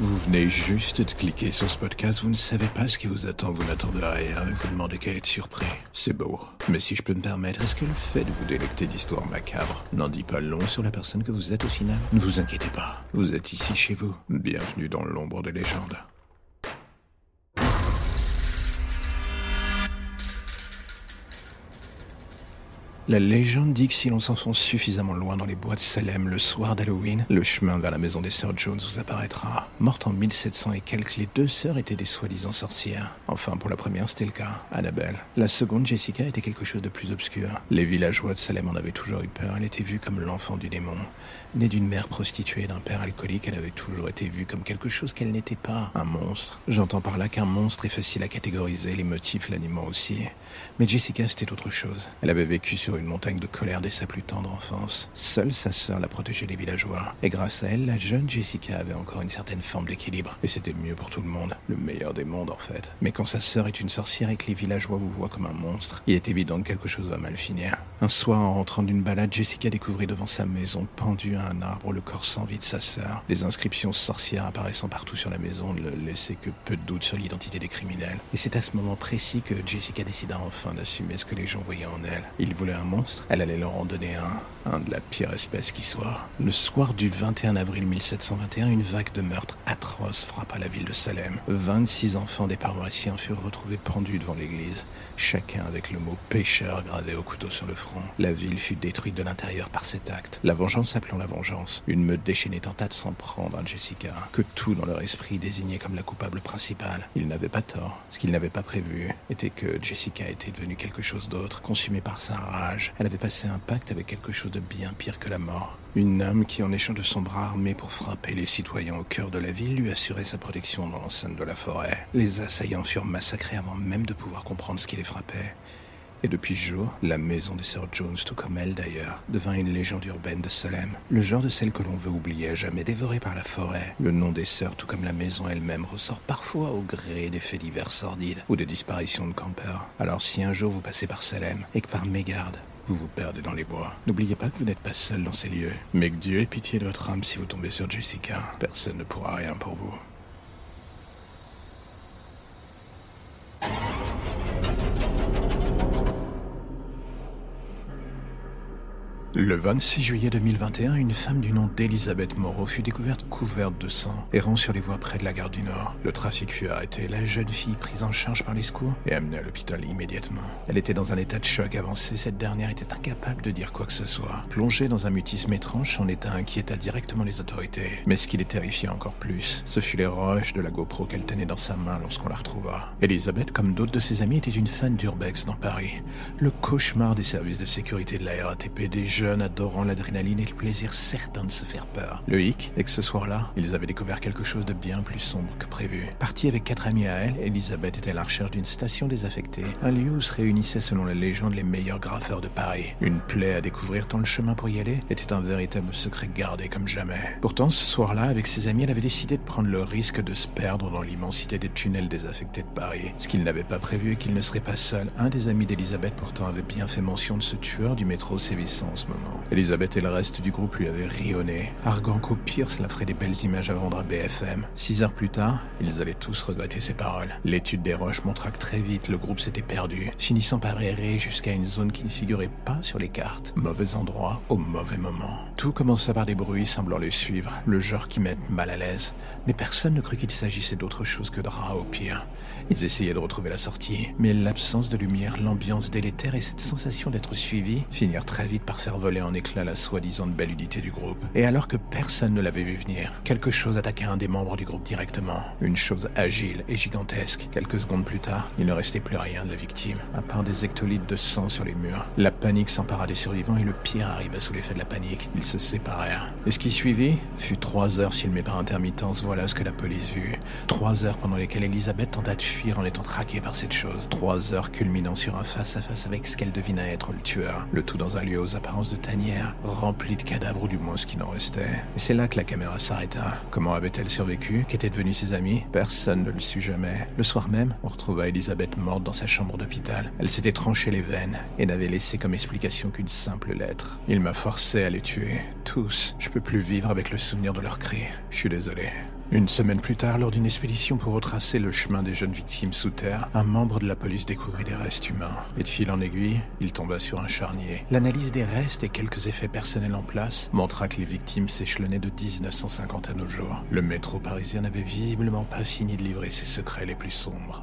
Vous venez juste de cliquer sur ce podcast, vous ne savez pas ce qui vous attend, vous n'attendez rien et vous demandez qu'à être surpris. C'est beau. Mais si je peux me permettre, est-ce que le fait de vous délecter d'histoires macabres n'en dit pas long sur la personne que vous êtes au final? Ne vous inquiétez pas, vous êtes ici chez vous. Bienvenue dans l'ombre des légendes. La légende dit que si l'on s'enfonce suffisamment loin dans les bois de Salem le soir d'Halloween, le chemin vers la maison des sœurs Jones vous apparaîtra. Morte en 1700 et quelques, les deux sœurs étaient des soi-disant sorcières. Enfin, pour la première, c'était le cas, Annabelle. La seconde, Jessica, était quelque chose de plus obscur. Les villageois de Salem en avaient toujours eu peur. Elle était vue comme l'enfant du démon. Née d'une mère prostituée et d'un père alcoolique, elle avait toujours été vue comme quelque chose qu'elle n'était pas, un monstre. J'entends par là qu'un monstre est facile à catégoriser, les motifs l'animant aussi. Mais Jessica, c'était autre chose. Elle avait vécu sur une montagne de colère dès sa plus tendre enfance. Seule sa sœur la protégeait des villageois. Et grâce à elle, la jeune Jessica avait encore une certaine forme d'équilibre. Et c'était mieux pour tout le monde. Le meilleur des mondes, en fait. Mais quand sa sœur est une sorcière et que les villageois vous voient comme un monstre, il est évident que quelque chose va mal finir. Un soir, en rentrant d'une balade, Jessica découvrit devant sa maison, pendue à un arbre, le corps sans vie de sa sœur. Les inscriptions sorcières apparaissant partout sur la maison ne laissaient que peu de doute sur l'identité des criminels. Et c'est à ce moment précis que Jessica décida enfin d'assumer ce que les gens voyaient en elle. Ils voulaient un monstre, elle allait leur en donner un, un de la pire espèce qui soit. Le soir du 21 avril 1721, une vague de meurtres atroces frappa la ville de Salem. 26 enfants des paroissiens furent retrouvés pendus devant l'église, chacun avec le mot pécheur gravé au couteau sur le front. La ville fut détruite de l'intérieur par cet acte, la vengeance appelant la vengeance. Une meute déchaînée tenta de s'en prendre à Jessica, que tout dans leur esprit désignait comme la coupable principale. Ils n'avaient pas tort. Ce qu'ils n'avaient pas prévu était que Jessica était devenue quelque chose d'autre, consumée par sa rage. Elle avait passé un pacte avec quelque chose de bien pire que la mort. Une âme qui, en échange de son bras armé pour frapper les citoyens au cœur de la ville, lui assurait sa protection dans l'enceinte de la forêt. Les assaillants furent massacrés avant même de pouvoir comprendre ce qui les frappait. Et depuis ce jour, la maison des sœurs Jones, tout comme elle d'ailleurs, devint une légende urbaine de Salem. Le genre de celle que l'on veut oublier à jamais dévorée par la forêt. Le nom des sœurs, tout comme la maison elle-même, ressort parfois au gré des faits divers sordides ou de disparitions de campeurs. Alors si un jour vous passez par Salem et que par mégarde, vous vous perdez dans les bois. N'oubliez pas que vous n'êtes pas seul dans ces lieux. Mais que Dieu ait pitié de votre âme si vous tombez sur Jessica. Personne ne pourra rien pour vous. Le 26 juillet 2021, une femme du nom d'Elisabeth Moreau fut découverte couverte de sang, errant sur les voies près de la gare du Nord. Le trafic fut arrêté, la jeune fille prise en charge par les secours et amenée à l'hôpital immédiatement. Elle était dans un état de choc avancé, cette dernière était incapable de dire quoi que ce soit. Plongée dans un mutisme étrange, son état inquiéta directement les autorités. Mais ce qui les terrifiait encore plus, ce fut les roches de la GoPro qu'elle tenait dans sa main lorsqu'on la retrouva. Elisabeth, comme d'autres de ses amis, était une fan d'Urbex dans Paris. Le cauchemar des services de sécurité de la RATP des jeunes adorant l'adrénaline et le plaisir certain de se faire peur. Le hic est que ce soir-là, ils avaient découvert quelque chose de bien plus sombre que prévu. Partie avec quatre amis à elle, Elisabeth était à la recherche d'une station désaffectée, un lieu où se réunissaient selon la légende les meilleurs graffeurs de Paris. Une plaie à découvrir tant le chemin pour y aller était un véritable secret gardé comme jamais. Pourtant, ce soir-là, avec ses amis, elle avait décidé de prendre le risque de se perdre dans l'immensité des tunnels désaffectés de Paris. Ce qu'il n'avait pas prévu est qu'il ne serait pas seul. Un des amis d'Elisabeth pourtant avait bien fait mention de ce tueur du métro sévissant en ce moment. Elisabeth et le reste du groupe lui avaient rionné, arguant qu'au pire cela ferait des belles images à vendre à BFM. Six heures plus tard, ils allaient tous regretter ces paroles. L'étude des roches montra que très vite le groupe s'était perdu, finissant par errer jusqu'à une zone qui ne figurait pas sur les cartes. Mauvais endroit au mauvais moment. Tout commença par des bruits semblant les suivre, le genre qui met mal à l'aise. Mais personne ne crut qu'il s'agissait d'autre chose que de rats au pire. Ils essayaient de retrouver la sortie, mais l'absence de lumière, l'ambiance délétère et cette sensation d'être suivi finirent très vite par faire voler en éclats la soi-disant belle unité du groupe. Et alors que personne ne l'avait vu venir, quelque chose attaqua un des membres du groupe directement. Une chose agile et gigantesque. Quelques secondes plus tard, il ne restait plus rien de la victime, à part des hectolitres de sang sur les murs. La panique s'empara des survivants et le pire arriva sous l'effet de la panique. Ils se séparèrent. Et ce qui suivit fut trois heures filmées par intermittence, voilà ce que la police vit. Trois heures pendant lesquelles Elisabeth tenta de fuir en étant traquée par cette chose. Trois heures culminant sur un face-à-face avec ce qu'elle devina être le tueur. Le tout dans un lieu aux apparences de tanière, rempli de cadavres ou du moins ce qui n'en restait. Et c'est là que la caméra s'arrêta. Comment avait-elle survécu? Qu'étaient devenus ses amis? Personne ne le sut jamais. Le soir même, on retrouva Elisabeth morte dans sa chambre d'hôpital. Elle s'était tranché les veines et n'avait laissé comme explication qu'une simple lettre. Il m'a forcé à les tuer. Tous. Je peux plus vivre avec le souvenir de leurs cris. Je suis désolé. Une semaine plus tard, lors d'une expédition pour retracer le chemin des jeunes victimes sous terre, un membre de la police découvrit des restes humains. Et de fil en aiguille, il tomba sur un charnier. L'analyse des restes et quelques effets personnels en place montra que les victimes s'échelonnaient de 1950 à nos jours. Le métro parisien n'avait visiblement pas fini de livrer ses secrets les plus sombres.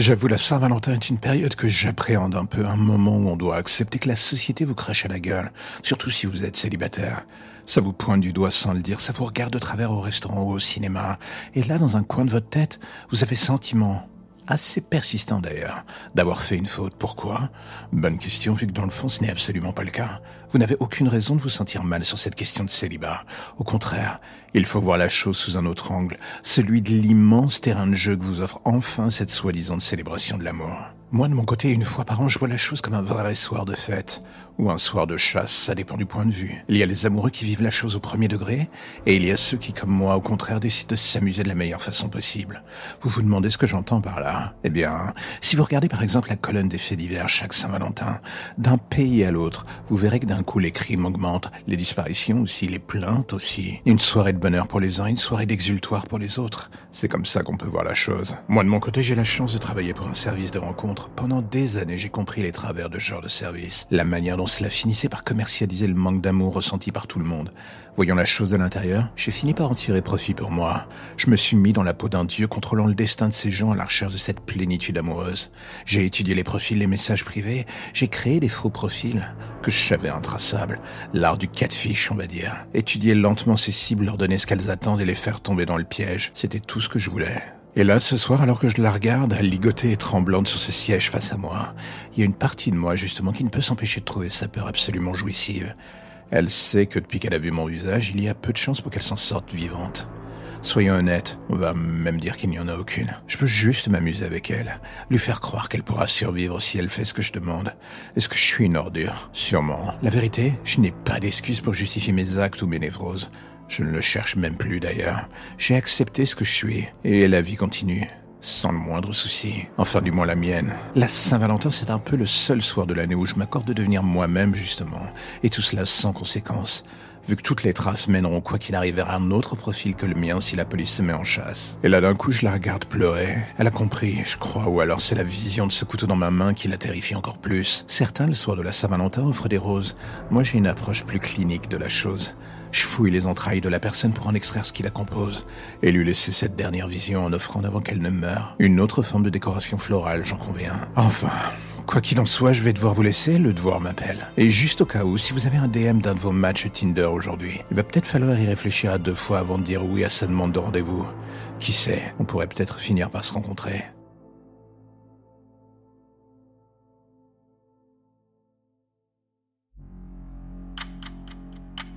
J'avoue, la Saint-Valentin est une période que j'appréhende un peu, un moment où on doit accepter que la société vous crache à la gueule, surtout si vous êtes célibataire. Ça vous pointe du doigt sans le dire, ça vous regarde de travers au restaurant ou au cinéma, et là, dans un coin de votre tête, vous avez sentiment, assez persistant d'ailleurs, d'avoir fait une faute. Pourquoi? Bonne question, vu que dans le fond, ce n'est absolument pas le cas. Vous n'avez aucune raison de vous sentir mal sur cette question de célibat. Au contraire, il faut voir la chose sous un autre angle, celui de l'immense terrain de jeu que vous offre enfin cette soi-disant célébration de l'amour. Moi, de mon côté, une fois par an, je vois la chose comme un vrai soir de fête, ou un soir de chasse, ça dépend du point de vue. Il y a les amoureux qui vivent la chose au premier degré, et il y a ceux qui, comme moi, au contraire, décident de s'amuser de la meilleure façon possible. Vous vous demandez ce que j'entends par là? Eh bien, si vous regardez par exemple la colonne des faits divers chaque Saint-Valentin, d'un pays à l'autre, vous verrez que d'un coup les crimes augmentent, les disparitions aussi, les plaintes aussi. Une soirée de bonheur pour les uns, une soirée d'exultoire pour les autres. C'est comme ça qu'on peut voir la chose. Moi, de mon côté, j'ai la chance de travailler pour un service de rencontre. Pendant des années, j'ai compris les travers de ce genre de service, la manière dont cela finissait par commercialiser le manque d'amour ressenti par tout le monde. Voyant la chose de l'intérieur, j'ai fini par en tirer profit pour moi. Je me suis mis dans la peau d'un dieu contrôlant le destin de ces gens à la recherche de cette plénitude amoureuse. J'ai étudié les profils, les messages privés, j'ai créé des faux profils que je savais intraçables, l'art du catfish on va dire. Étudier lentement ces cibles, leur donner ce qu'elles attendent et les faire tomber dans le piège, c'était tout ce que je voulais. Et là, ce soir, alors que je la regarde, ligotée et tremblante sur ce siège face à moi, il y a une partie de moi, justement, qui ne peut s'empêcher de trouver sa peur absolument jouissive. Elle sait que depuis qu'elle a vu mon visage, il y a peu de chances pour qu'elle s'en sorte vivante. Soyons honnêtes, on va même dire qu'il n'y en a aucune. Je peux juste m'amuser avec elle, lui faire croire qu'elle pourra survivre si elle fait ce que je demande. Est-ce que je suis une ordure? Sûrement. La vérité, je n'ai pas d'excuse pour justifier mes actes ou mes névroses. Je ne le cherche même plus d'ailleurs. J'ai accepté ce que je suis, et la vie continue. Sans le moindre souci. Enfin, du moins la mienne. La Saint-Valentin, c'est un peu le seul soir de l'année où je m'accorde de devenir moi-même, justement. Et tout cela sans conséquence. Vu que toutes les traces mèneront quoi qu'il arrive vers un autre profil que le mien si la police se met en chasse. Et là d'un coup je la regarde pleurer. Elle a compris, je crois, ou alors c'est la vision de ce couteau dans ma main qui la terrifie encore plus. Certains, le soir de la Saint-Valentin, offrent des roses. Moi j'ai une approche plus clinique de la chose. Je fouille les entrailles de la personne pour en extraire ce qui la compose, et lui laisser cette dernière vision en offrant avant qu'elle ne meure. Une autre forme de décoration florale, j'en conviens. Enfin, Quoi qu'il en soit, je vais devoir vous laisser, le devoir m'appelle. Et juste au cas où, si vous avez un DM d'un de vos matchs Tinder aujourd'hui, il va peut-être falloir y réfléchir à deux fois avant de dire oui à sa demande de rendez-vous. Qui sait, on pourrait peut-être finir par se rencontrer.